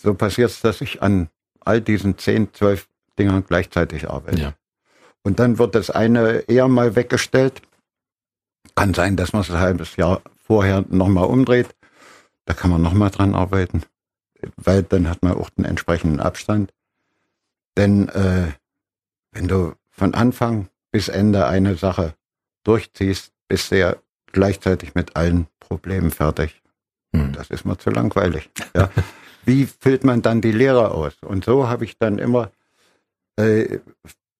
so passiert es, dass ich an all diesen 10, 12 Dingern gleichzeitig arbeite. Ja. Und dann wird das eine eher mal weggestellt. Kann sein, dass man es ein halbes Jahr vorher nochmal umdreht. Da kann man nochmal dran arbeiten, weil dann hat man auch den entsprechenden Abstand. Denn äh, wenn du von Anfang bis Ende eine Sache durchziehst, bist du ja gleichzeitig mit allen Problemen fertig. Hm. Das ist mir zu langweilig. Ja. [LAUGHS] Wie füllt man dann die Lehre aus? Und so habe ich dann immer äh,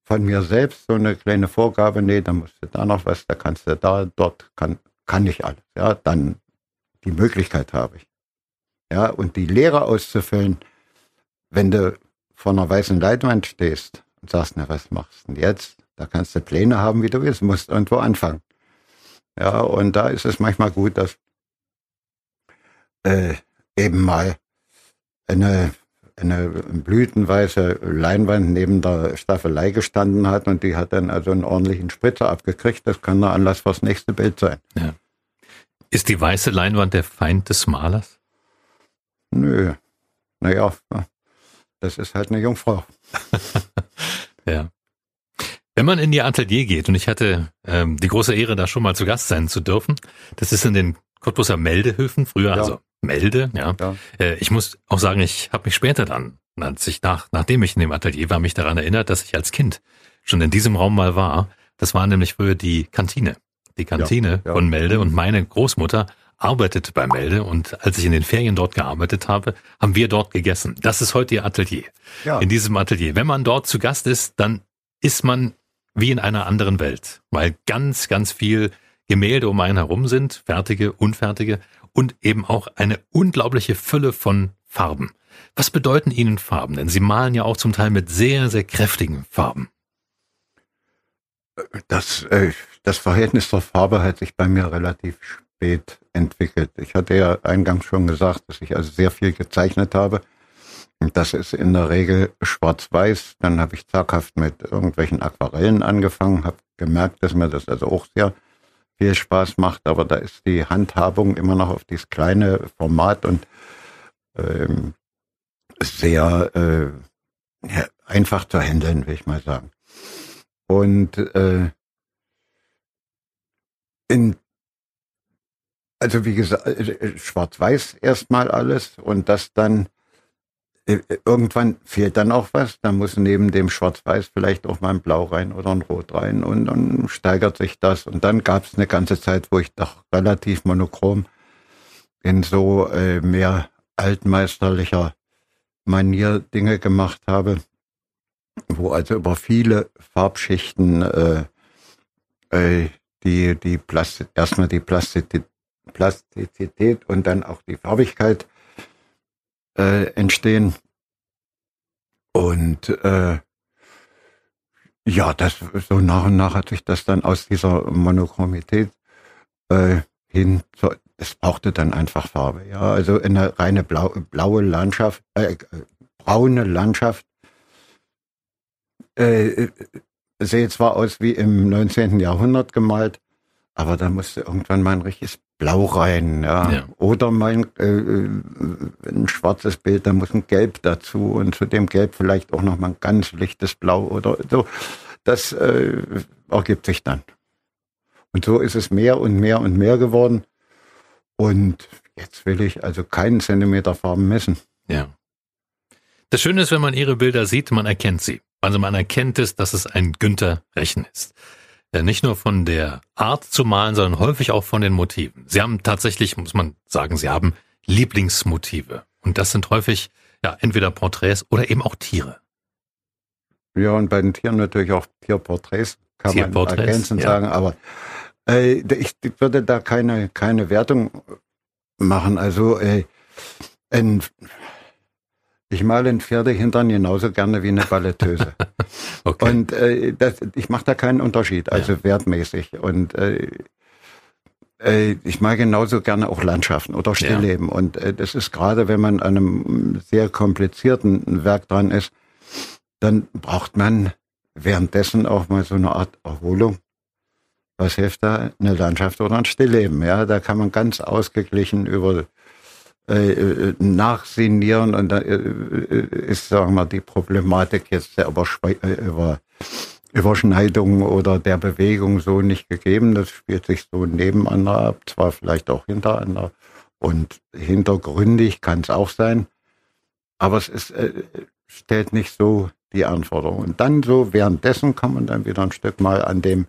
von mir selbst so eine kleine Vorgabe, nee, da musst du da noch was, da kannst du da, dort kann, kann ich alles. Ja, dann die Möglichkeit habe ich. Ja, und die Lehre auszufüllen, wenn du vor einer weißen Leinwand stehst und sagst, na, was machst du denn jetzt? Da kannst du Pläne haben, wie du willst, musst irgendwo anfangen. Ja, und da ist es manchmal gut, dass äh, eben mal eine, eine blütenweiße Leinwand neben der Staffelei gestanden hat und die hat dann also einen ordentlichen Spritzer abgekriegt. Das kann der Anlass fürs nächste Bild sein. Ja. Ist die weiße Leinwand der Feind des Malers? Nö. Naja, das ist halt eine Jungfrau. [LAUGHS] ja. Wenn man in ihr Atelier geht, und ich hatte ähm, die große Ehre, da schon mal zu Gast sein zu dürfen, das ist in den Cottbuser Meldehöfen, früher ja. also Melde, ja. ja. Äh, ich muss auch sagen, ich habe mich später dann, als ich nach, nachdem ich in dem Atelier war, mich daran erinnert, dass ich als Kind schon in diesem Raum mal war. Das war nämlich früher die Kantine die Kantine ja, ja. von Melde und meine Großmutter arbeitete bei Melde und als ich in den Ferien dort gearbeitet habe, haben wir dort gegessen. Das ist heute ihr Atelier. Ja. In diesem Atelier. Wenn man dort zu Gast ist, dann ist man wie in einer anderen Welt, weil ganz, ganz viel Gemälde um einen herum sind, fertige, unfertige und eben auch eine unglaubliche Fülle von Farben. Was bedeuten Ihnen Farben? Denn Sie malen ja auch zum Teil mit sehr, sehr kräftigen Farben. Das, äh, das Verhältnis zur Farbe hat sich bei mir relativ spät entwickelt. Ich hatte ja eingangs schon gesagt, dass ich also sehr viel gezeichnet habe. Und das ist in der Regel schwarz-weiß. Dann habe ich zaghaft mit irgendwelchen Aquarellen angefangen, habe gemerkt, dass mir das also auch sehr viel Spaß macht. Aber da ist die Handhabung immer noch auf dieses kleine Format und ähm, sehr äh, ja, einfach zu handeln, will ich mal sagen. Und äh, in also wie gesagt, äh, äh, schwarz-weiß erstmal alles und das dann äh, irgendwann fehlt dann auch was. Da muss neben dem Schwarz-Weiß vielleicht auch mal ein Blau rein oder ein Rot rein und dann steigert sich das. Und dann gab es eine ganze Zeit, wo ich doch relativ monochrom in so äh, mehr altmeisterlicher Manier Dinge gemacht habe wo also über viele Farbschichten äh, äh, die, die Plastik, erstmal die Plastizität, Plastizität und dann auch die Farbigkeit äh, entstehen. Und äh, ja, das so nach und nach hat sich das dann aus dieser Monochromität äh, hin zur, es brauchte dann einfach Farbe. Ja, also eine reine blau, blaue Landschaft, äh, braune Landschaft äh, sehe zwar aus wie im 19. Jahrhundert gemalt, aber da musste irgendwann mal ein richtiges Blau rein, ja. ja. Oder mein äh, ein schwarzes Bild, da muss ein Gelb dazu und zu dem Gelb vielleicht auch noch mal ein ganz lichtes Blau oder so. Das äh, ergibt sich dann. Und so ist es mehr und mehr und mehr geworden. Und jetzt will ich also keinen Zentimeter Farben messen. Ja. Das Schöne ist, wenn man ihre Bilder sieht, man erkennt sie. Also man erkennt es, dass es ein Günther Rechen ist. nicht nur von der Art zu malen, sondern häufig auch von den Motiven. Sie haben tatsächlich, muss man sagen, Sie haben Lieblingsmotive. Und das sind häufig ja entweder Porträts oder eben auch Tiere. Ja, und bei den Tieren natürlich auch Tierporträts, kann Tierporträts, man ergänzend ja. sagen. Aber äh, ich würde da keine, keine Wertung machen. Also äh, ein, ich male ein Pferdehintern genauso gerne wie eine Balletteuse. [LAUGHS] Okay. Und äh, das, ich mache da keinen Unterschied, also Ja. wertmäßig. Und äh, äh, ich mag genauso gerne auch Landschaften oder Stillleben. Und äh, das ist gerade, wenn man an einem sehr komplizierten Werk dran ist, dann braucht man währenddessen auch mal so eine Art Erholung. Was hilft da? Eine Landschaft oder ein Stillleben. Ja, da kann man ganz ausgeglichen über äh, äh, nachsinieren und da äh, ist, sagen wir, die Problematik jetzt der Überschwe über Überschneidung oder der Bewegung so nicht gegeben. Das spielt sich so nebeneinander ab, zwar vielleicht auch hintereinander und hintergründig kann es auch sein, aber es ist, äh, stellt nicht so die Anforderungen. Und dann so währenddessen kann man dann wieder ein Stück mal an dem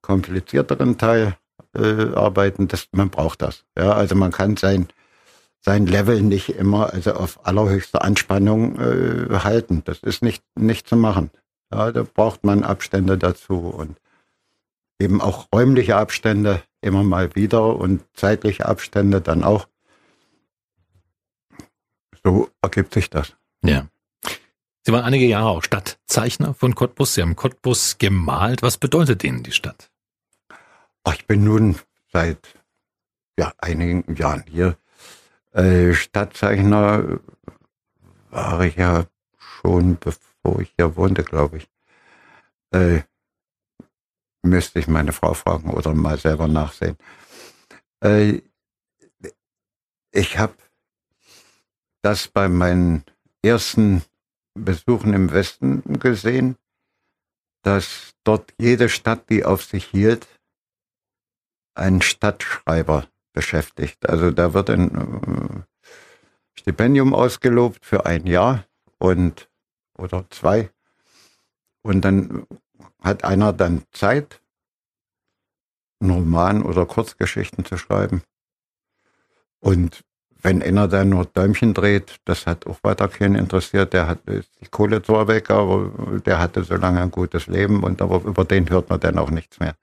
komplizierteren Teil äh, arbeiten. Das, man braucht das. Ja, also man kann sein sein Level nicht immer also auf allerhöchste Anspannung äh, halten. Das ist nicht nicht zu machen. Ja, da braucht man Abstände dazu und eben auch räumliche Abstände immer mal wieder und zeitliche Abstände dann auch. So ergibt sich das. Ja. Sie waren einige Jahre auch Stadtzeichner von Cottbus. Sie haben Cottbus gemalt. Was bedeutet Ihnen die Stadt? Ach, ich bin nun seit ja, einigen Jahren hier. Äh, Stadtzeichner war ich ja schon, bevor ich hier wohnte, glaube ich. Äh, müsste ich meine Frau fragen oder mal selber nachsehen. Äh, ich habe das bei meinen ersten Besuchen im Westen gesehen, dass dort jede Stadt, die auf sich hielt, einen Stadtschreiber beschäftigt. Also da wird ein äh, Stipendium ausgelobt für ein Jahr und oder zwei. Und dann hat einer dann Zeit, einen Roman oder Kurzgeschichten zu schreiben. Und wenn einer dann nur Däumchen dreht, das hat auch weiter keinen interessiert. Der hat die Kohle zwar weg, aber der hatte so lange ein gutes Leben und aber über den hört man dann auch nichts mehr.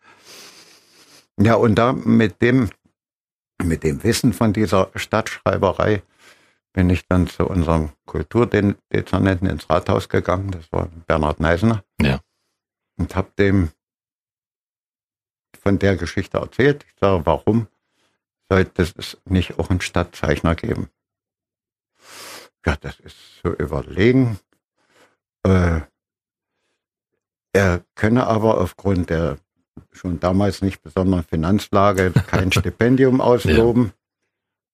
Ja, und da mit dem, mit dem Wissen von dieser Stadtschreiberei bin ich dann zu unserem Kulturdezernenten ins Rathaus gegangen. Das war Bernhard Neisner. Ja. Und habe dem von der Geschichte erzählt. Ich sage, warum sollte es nicht auch einen Stadtzeichner geben? Ja, das ist zu überlegen. Äh, er könne aber aufgrund der schon damals nicht besonderen Finanzlage kein [LAUGHS] Stipendium ausloben.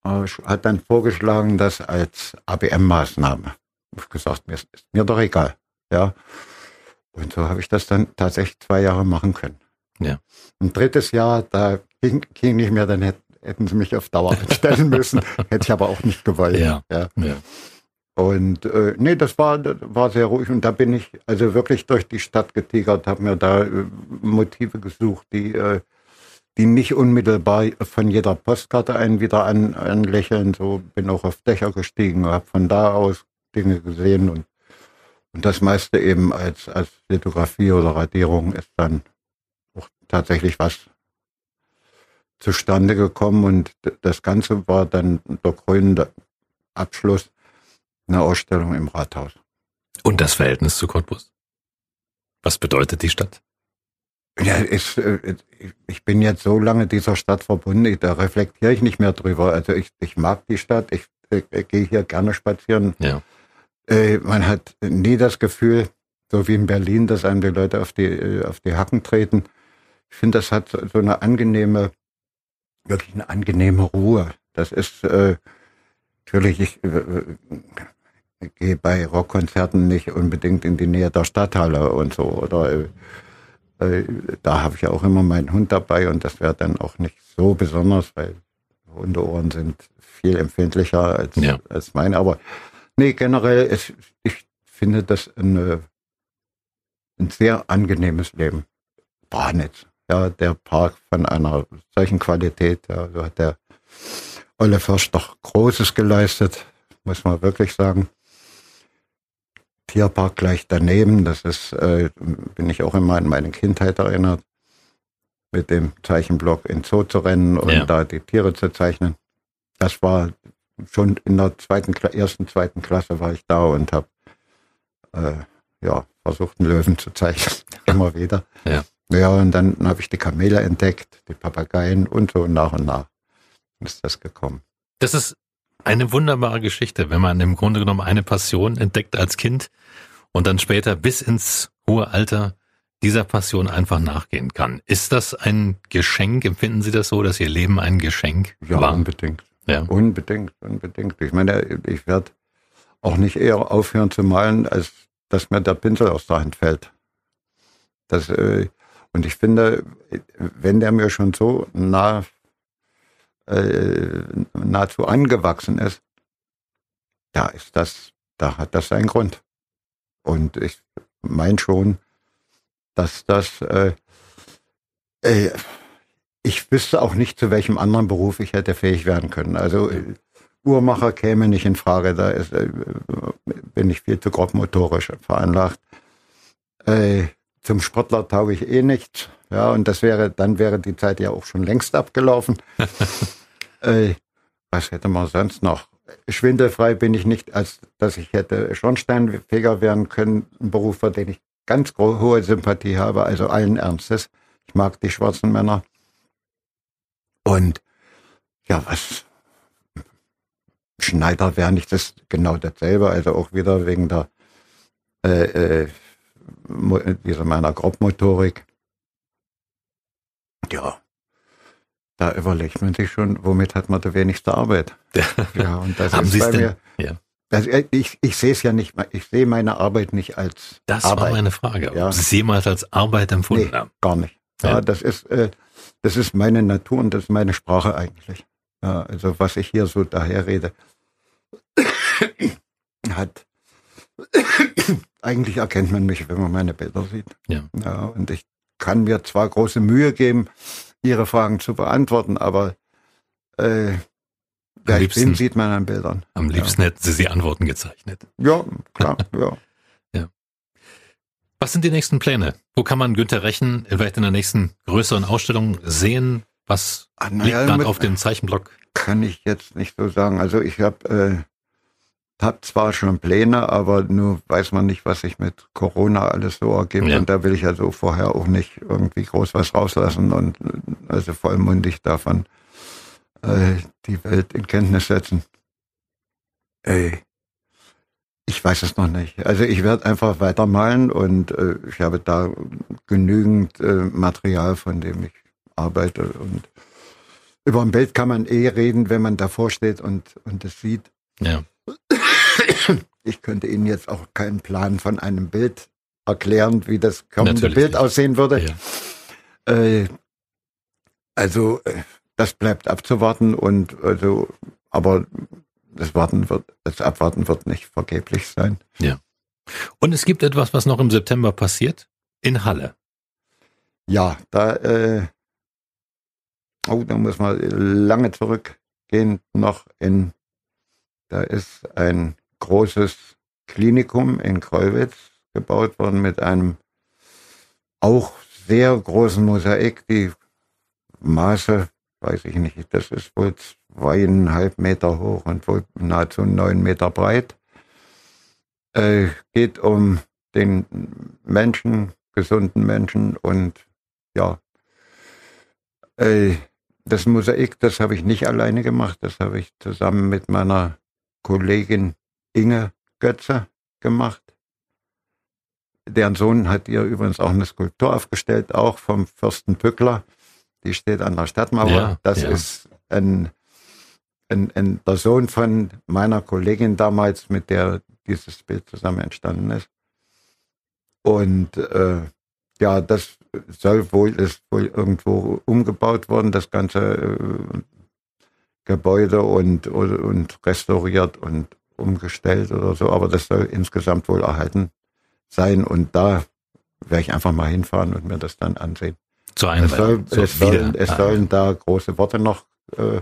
Äh, Hat dann vorgeschlagen, das als ABM-Maßnahme. Ich habe gesagt, mir ist, ist mir doch egal. Ja. Und so habe ich das dann tatsächlich zwei Jahre machen können. Ja. Ein drittes Jahr, da ging, ging nicht mehr, dann hätt, hätten sie mich auf Dauer [LAUGHS] einstellen müssen. Hätte ich aber auch nicht gewollt. Ja. ja. Ja. Und äh, nee, das war, war sehr ruhig. Und da bin ich also wirklich durch die Stadt getigert, habe mir da äh, Motive gesucht, die, äh, die nicht unmittelbar von jeder Postkarte einen wieder an, anlächeln. So bin auch auf Dächer gestiegen, habe von da aus Dinge gesehen und, und das meiste eben als, als Lithografie oder Radierung ist dann auch tatsächlich was zustande gekommen und das Ganze war dann der krönende Abschluss eine Ausstellung im Rathaus. Und das Verhältnis zu Cottbus? Was bedeutet die Stadt? Ja, ist, äh, ich bin jetzt so lange dieser Stadt verbunden, da reflektiere ich nicht mehr drüber. Also ich, ich mag die Stadt, ich, ich gehe hier gerne spazieren. Ja. Äh, man hat nie das Gefühl, so wie in Berlin, dass einem die Leute auf die, äh, auf die Hacken treten. Ich finde, das hat so eine angenehme, wirklich eine angenehme Ruhe. Das ist äh, natürlich, ich äh, äh, gehe bei Rockkonzerten nicht unbedingt in die Nähe der Stadthalle und so. Oder äh, äh, da habe ich ja auch immer meinen Hund dabei und das wäre dann auch nicht so besonders, weil Hundeohren sind viel empfindlicher als, Ja. als meine. Aber nee, generell, ist, ich finde das eine, ein sehr angenehmes Leben. Barnitz. ja, der Park von einer solchen Qualität, ja, so hat der Olle Fürst doch Großes geleistet, muss man wirklich sagen. Tierpark gleich daneben, das ist, äh, bin ich auch immer an meine Kindheit erinnert, mit dem Zeichenblock in Zoo zu rennen und Ja. da die Tiere zu zeichnen. Das war schon in der zweiten, ersten, zweiten Klasse war ich da und habe äh, ja, versucht, einen Löwen zu zeichnen, [LAUGHS] immer wieder. Ja. Ja, und dann habe ich die Kamele entdeckt, die Papageien und so nach und nach ist das gekommen. Das ist eine wunderbare Geschichte, wenn man im Grunde genommen eine Passion entdeckt als Kind und dann später bis ins hohe Alter dieser Passion einfach nachgehen kann. Ist das ein Geschenk? Empfinden Sie das so, dass Ihr Leben ein Geschenk Ja, war? unbedingt. Ja. Unbedingt, unbedingt. Ich meine, ich werde auch nicht eher aufhören zu malen, als dass mir der Pinsel aus der Hand fällt. Das, äh, und ich finde, wenn der mir schon so nah, äh, nahezu angewachsen ist, da ist das, da hat das seinen Grund. Und ich meine schon, dass das, äh, äh, ich wüsste auch nicht, zu welchem anderen Beruf ich hätte fähig werden können. Also äh, Uhrmacher käme nicht in Frage, da ist, äh, bin ich viel zu grobmotorisch veranlagt. Äh, zum Sportler tauge ich eh nichts. Ja, und das wäre, dann wäre die Zeit ja auch schon längst abgelaufen. [LAUGHS] äh, was hätte man sonst noch? Schwindelfrei bin ich nicht, als dass ich hätte Schornsteinfeger werden können, ein Beruf, für den ich ganz hohe Sympathie habe, also allen Ernstes. Ich mag die schwarzen Männer. Und ja, was Schneider wäre nicht das genau dasselbe, also auch wieder wegen der äh, äh, Dieser meiner Grobmotorik. Ja, da überlegt man sich schon, womit hat man die wenigste Arbeit. Ja, und das Haben ist Sie es bei denn? mir. Ja. Also äh, ich, ich sehe es ja nicht, ich sehe meine Arbeit nicht als Das Arbeit. war meine Frage, ob Ja. Sie es jemals als Arbeit empfunden Nee. haben. Gar nicht. Ja, Ja. das ist, äh, das ist meine Natur und das ist meine Sprache eigentlich. Ja, also was ich hier so daher rede, [COUGHS] hat, eigentlich erkennt man mich, wenn man meine Bilder sieht. Ja. ja. Und ich kann mir zwar große Mühe geben, Ihre Fragen zu beantworten, aber äh, wer ich liebsten- bin, sieht man an Bildern. Am liebsten hätten Sie die Antworten gezeichnet. Ja, klar, [LAUGHS] ja. Was sind die nächsten Pläne? Wo kann man Günter Rechen vielleicht in der nächsten größeren Ausstellung sehen? Was Ah, liegt naja, gerade auf dem Zeichenblock? kann ich jetzt nicht so sagen. Also ich habe äh, hab zwar schon Pläne, aber nur weiß man nicht, was sich mit Corona alles so ergibt. Ja. Und da will ich also vorher auch nicht irgendwie groß was rauslassen und also vollmundig davon äh, die Welt in Kenntnis setzen. Ey, ich weiß es noch nicht. Also ich werde einfach weitermalen und äh, ich habe da genügend äh, Material, von dem ich arbeite und über ein Bild kann man eh reden, wenn man davor steht und, und es sieht. Ja. Ich könnte Ihnen jetzt auch keinen Plan von einem Bild erklären, wie das kommende Natürlich Bild nicht. aussehen würde. Ja. Äh, also, äh, das bleibt abzuwarten und also, aber das Warten wird, das Abwarten wird nicht vergeblich sein. Und es gibt etwas, was noch im September passiert. In Halle. Ja, da, äh, oh, da muss man lange zurückgehen, noch in, da ist ein großes Klinikum in Kreuwitz gebaut worden mit einem auch sehr großen Mosaik, die Maße, weiß ich nicht, das ist wohl zweieinhalb Meter hoch und wohl nahezu neun Meter breit. Äh, geht um den Menschen, gesunden Menschen und ja, äh, das Mosaik, das habe ich nicht alleine gemacht, das habe ich zusammen mit meiner Kollegin Inge Götze gemacht. Deren Sohn hat ihr übrigens auch eine Skulptur aufgestellt, auch vom Fürsten Pückler. Die steht an der Stadtmauer. Ja, das ja. ist ein, ein, ein, der Sohn von meiner Kollegin damals, mit der dieses Bild zusammen entstanden ist. Und äh, ja, das soll wohl, ist wohl irgendwo umgebaut worden, das ganze äh, Gebäude und, und, und restauriert und umgestellt oder so, aber das soll insgesamt wohl erhalten sein und da werde ich einfach mal hinfahren und mir das dann ansehen. Zur Es, soll. So, es, sollen, es Ah. sollen da große Worte noch äh,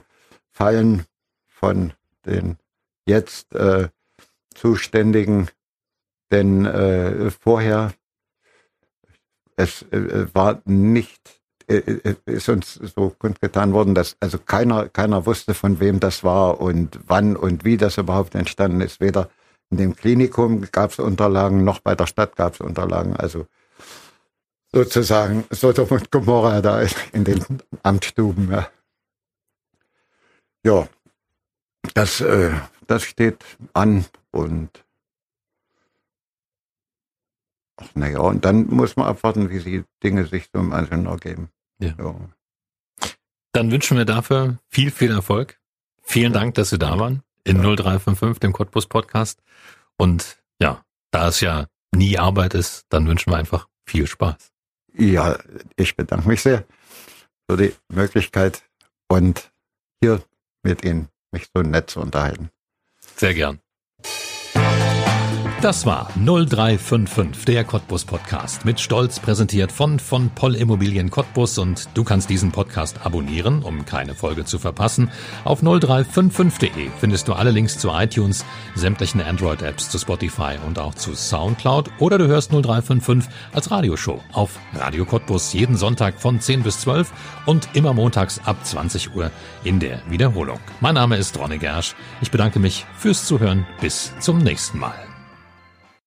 fallen von den jetzt äh, Zuständigen, denn äh, vorher es äh, war nicht ist uns so kundgetan worden, dass also keiner keiner wusste von wem das war und wann und wie das überhaupt entstanden ist. Weder in dem Klinikum gab es Unterlagen noch bei der Stadt gab es Unterlagen. Also sozusagen Sodom und Gomorra da in den Amtsstuben. Ja, ja das, äh, das steht an und naja, und dann muss man abwarten, wie die Dinge sich so im Einzelnen ergeben. Ja. Ja. Dann wünschen wir dafür viel, viel Erfolg. Vielen Dank, dass Sie da waren in 0355, dem Cottbus Podcast. Und ja, da es ja nie Arbeit ist, dann wünschen wir einfach viel Spaß. ja, ich bedanke mich sehr für die Möglichkeit und hier mit Ihnen mich so nett zu unterhalten. Sehr gern. Das war 0355, der Cottbus Podcast. Mit Stolz präsentiert von von Poll Immobilien Cottbus und du kannst diesen Podcast abonnieren, um keine Folge zu verpassen. Auf 0355.de findest du alle Links zu iTunes, sämtlichen Android-Apps, zu Spotify und auch zu Soundcloud oder du hörst 0355 als Radioshow auf Radio Cottbus jeden Sonntag von 10 bis 12 und immer montags ab 20 Uhr in der Wiederholung. Mein Name ist Ronne Gersch. Ich bedanke mich fürs Zuhören. Bis zum nächsten Mal.